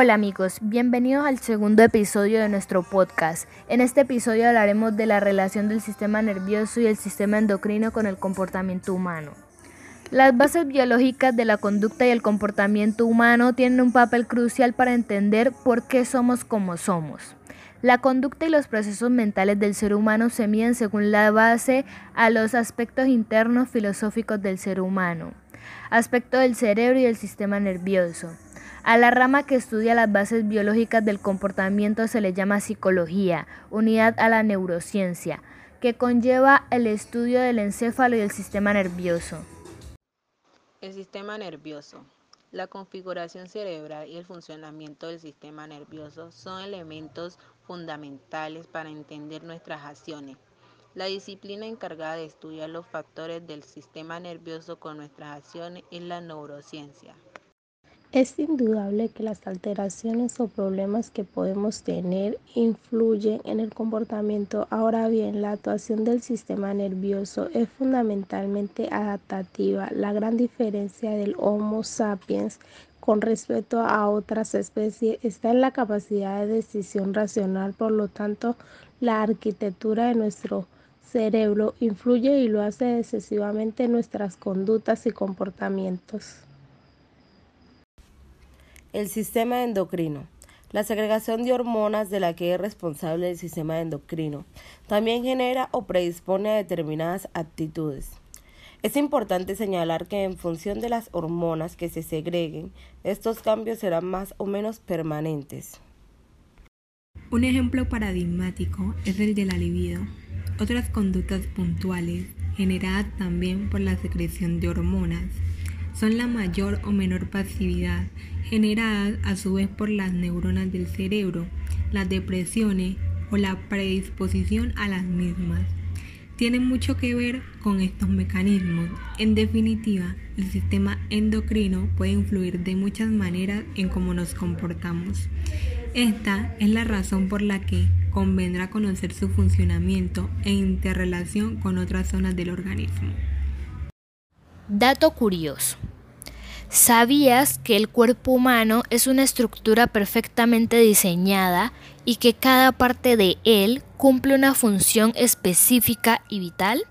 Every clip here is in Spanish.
Hola amigos, bienvenidos al segundo episodio de nuestro podcast. En este episodio hablaremos de la relación del sistema nervioso y el sistema endocrino con el comportamiento humano. Las bases biológicas de la conducta y el comportamiento humano tienen un papel crucial para entender por qué somos como somos. La conducta y los procesos mentales del ser humano se miden según la base a los aspectos internos filosóficos del ser humano, aspecto del cerebro y el sistema nervioso. A la rama que estudia las bases biológicas del comportamiento se le llama psicología, unidad a la neurociencia, que conlleva el estudio del encéfalo y el sistema nervioso. El sistema nervioso. La configuración cerebral y el funcionamiento del sistema nervioso son elementos fundamentales para entender nuestras acciones. La disciplina encargada de estudiar los factores del sistema nervioso con nuestras acciones es la neurociencia. Es indudable que las alteraciones o problemas que podemos tener influyen en el comportamiento. Ahora bien, la actuación del sistema nervioso es fundamentalmente adaptativa. La gran diferencia del Homo sapiens con respecto a otras especies está en la capacidad de decisión racional. Por lo tanto, la arquitectura de nuestro cerebro influye y lo hace decisivamente en nuestras conductas y comportamientos. El sistema endocrino. La segregación de hormonas de la que es responsable el sistema endocrino también genera o predispone a determinadas actitudes. Es importante señalar que en función de las hormonas que se segreguen, estos cambios serán más o menos permanentes. Un ejemplo paradigmático es el de la libido. Otras conductas puntuales, generadas también por la secreción de hormonas, son la mayor o menor pasividad generadas a su vez por las neuronas del cerebro, las depresiones o la predisposición a las mismas. Tienen mucho que ver con estos mecanismos. En definitiva, el sistema endocrino puede influir de muchas maneras en cómo nos comportamos. Esta es la razón por la que convendrá conocer su funcionamiento e interrelación con otras zonas del organismo. Dato curioso. ¿Sabías que el cuerpo humano es una estructura perfectamente diseñada y que cada parte de él cumple una función específica y vital?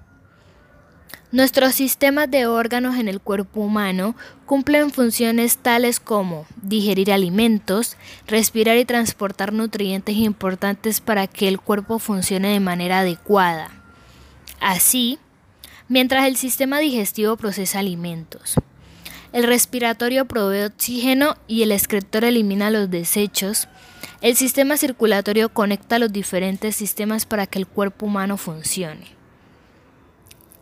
Nuestros sistemas de órganos en el cuerpo humano cumplen funciones tales como digerir alimentos, respirar y transportar nutrientes importantes para que el cuerpo funcione de manera adecuada. Así, mientras el sistema digestivo procesa alimentos, el respiratorio provee oxígeno y el excretor elimina los desechos. El sistema circulatorio conecta los diferentes sistemas para que el cuerpo humano funcione.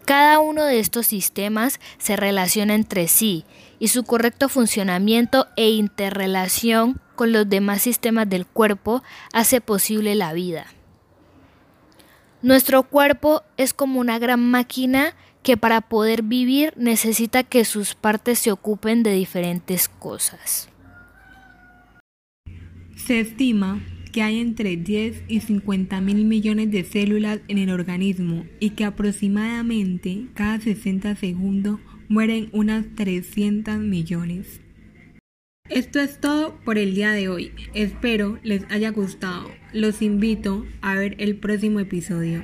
Cada uno de estos sistemas se relaciona entre sí y su correcto funcionamiento e interrelación con los demás sistemas del cuerpo hace posible la vida. Nuestro cuerpo es como una gran máquina que para poder vivir necesita que sus partes se ocupen de diferentes cosas. Se estima que hay entre 10 y 50 mil millones de células en el organismo y que aproximadamente cada 60 segundos mueren unas 300 millones. Esto es todo por el día de hoy. Espero les haya gustado. Los invito a ver el próximo episodio.